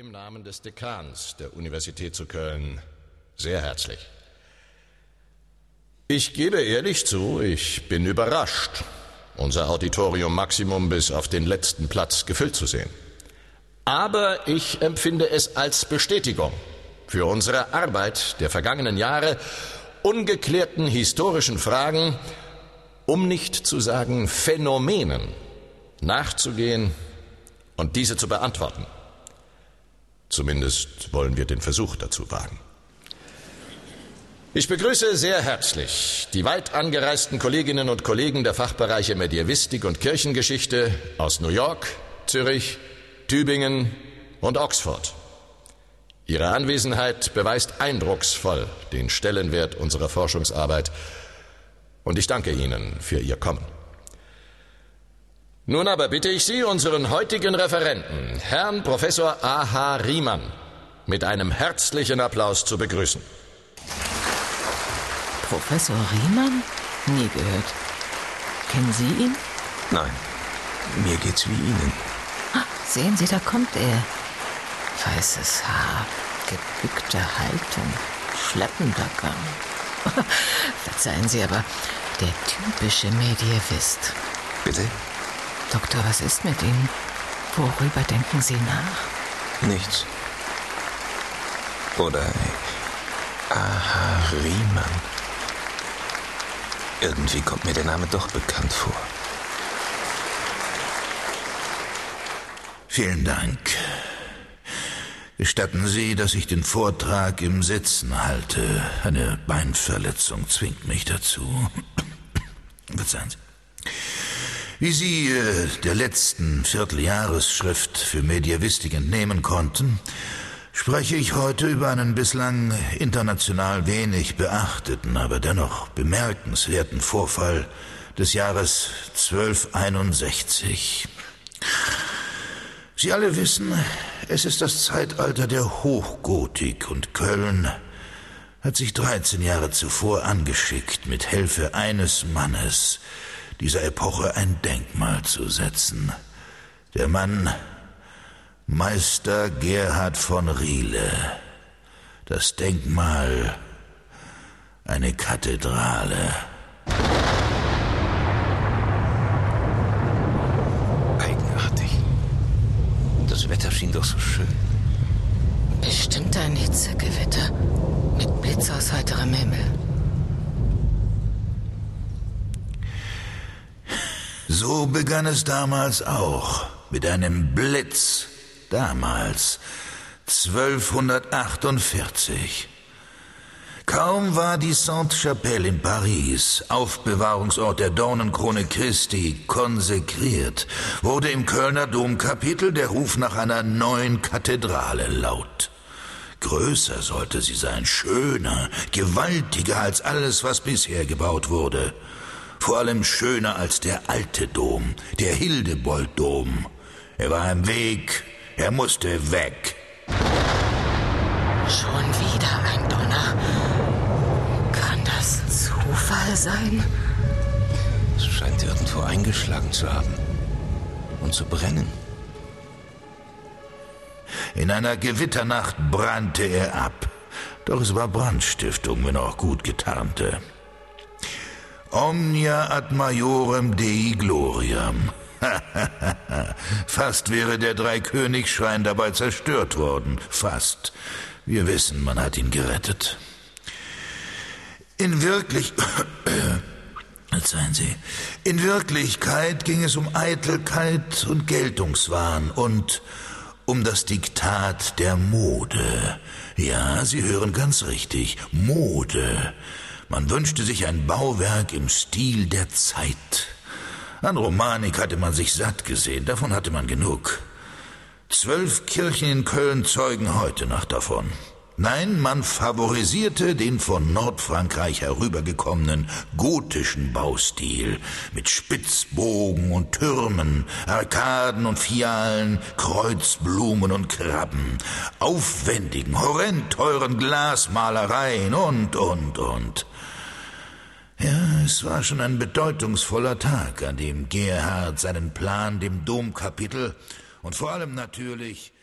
im Namen des Dekans der Universität zu Köln sehr herzlich. Ich gebe ehrlich zu, ich bin überrascht, unser Auditorium Maximum bis auf den letzten Platz gefüllt zu sehen. Aber ich empfinde es als Bestätigung für unsere Arbeit der vergangenen Jahre, ungeklärten historischen Fragen, um nicht zu sagen Phänomenen, nachzugehen und diese zu beantworten. Zumindest wollen wir den Versuch dazu wagen. Ich begrüße sehr herzlich die weit angereisten Kolleginnen und Kollegen der Fachbereiche Medievistik und Kirchengeschichte aus New York, Zürich, Tübingen und Oxford. Ihre Anwesenheit beweist eindrucksvoll den Stellenwert unserer Forschungsarbeit und ich danke Ihnen für Ihr Kommen. Nun aber bitte ich Sie, unseren heutigen Referenten, Herrn Professor A.H. Riemann, mit einem herzlichen Applaus zu begrüßen. Professor Riemann? Nie gehört. Kennen Sie ihn? Nein, mir geht's wie Ihnen. Ah, sehen Sie, da kommt er. Weißes Haar, gebückte Haltung, schleppender Gang. Verzeihen Sie aber, der typische Medievist. Bitte? Doktor, was ist mit Ihnen? Worüber denken Sie nach? Nichts. Oder Aha, Riemann. Irgendwie kommt mir der Name doch bekannt vor. Vielen Dank. Gestatten Sie, dass ich den Vortrag im Sitzen halte. Eine Beinverletzung zwingt mich dazu. Verzeihen Sie. Wie Sie äh, der letzten Vierteljahresschrift für Mediavistik entnehmen konnten, spreche ich heute über einen bislang international wenig beachteten, aber dennoch bemerkenswerten Vorfall des Jahres 1261. Sie alle wissen, es ist das Zeitalter der Hochgotik und Köln hat sich 13 Jahre zuvor angeschickt, mit Hilfe eines Mannes dieser Epoche ein Denkmal zu setzen. Der Mann Meister Gerhard von Riele. Das Denkmal eine Kathedrale. Eigenartig. Das Wetter schien doch so schön. Bestimmt ein Hitzegewitter mit Blitz aus heiterem Himmel. So begann es damals auch, mit einem Blitz, damals, 1248. Kaum war die Sainte-Chapelle in Paris, Aufbewahrungsort der Dornenkrone Christi, konsekriert, wurde im Kölner Domkapitel der Ruf nach einer neuen Kathedrale laut. Größer sollte sie sein, schöner, gewaltiger als alles, was bisher gebaut wurde vor allem schöner als der alte Dom, der Hildebolddom. Er war im Weg, er musste weg. Schon wieder ein Donner. Kann das Zufall sein? Es scheint irgendwo eingeschlagen zu haben und zu brennen. In einer Gewitternacht brannte er ab. Doch es war Brandstiftung, wenn auch gut getarnte. Omnia ad majorem Dei gloriam. Fast wäre der Dreikönigsschrein dabei zerstört worden. Fast. Wir wissen, man hat ihn gerettet. In wirklich. Verzeihen Sie. In Wirklichkeit ging es um Eitelkeit und Geltungswahn und um das Diktat der Mode. Ja, Sie hören ganz richtig. Mode. Man wünschte sich ein Bauwerk im Stil der Zeit. An Romanik hatte man sich satt gesehen, davon hatte man genug. Zwölf Kirchen in Köln zeugen heute noch davon. Nein, man favorisierte den von Nordfrankreich herübergekommenen gotischen Baustil mit Spitzbogen und Türmen, Arkaden und Fialen, Kreuzblumen und Krabben, aufwendigen, horrend teuren Glasmalereien und, und, und. Ja, es war schon ein bedeutungsvoller Tag, an dem Gerhard seinen Plan dem Domkapitel und vor allem natürlich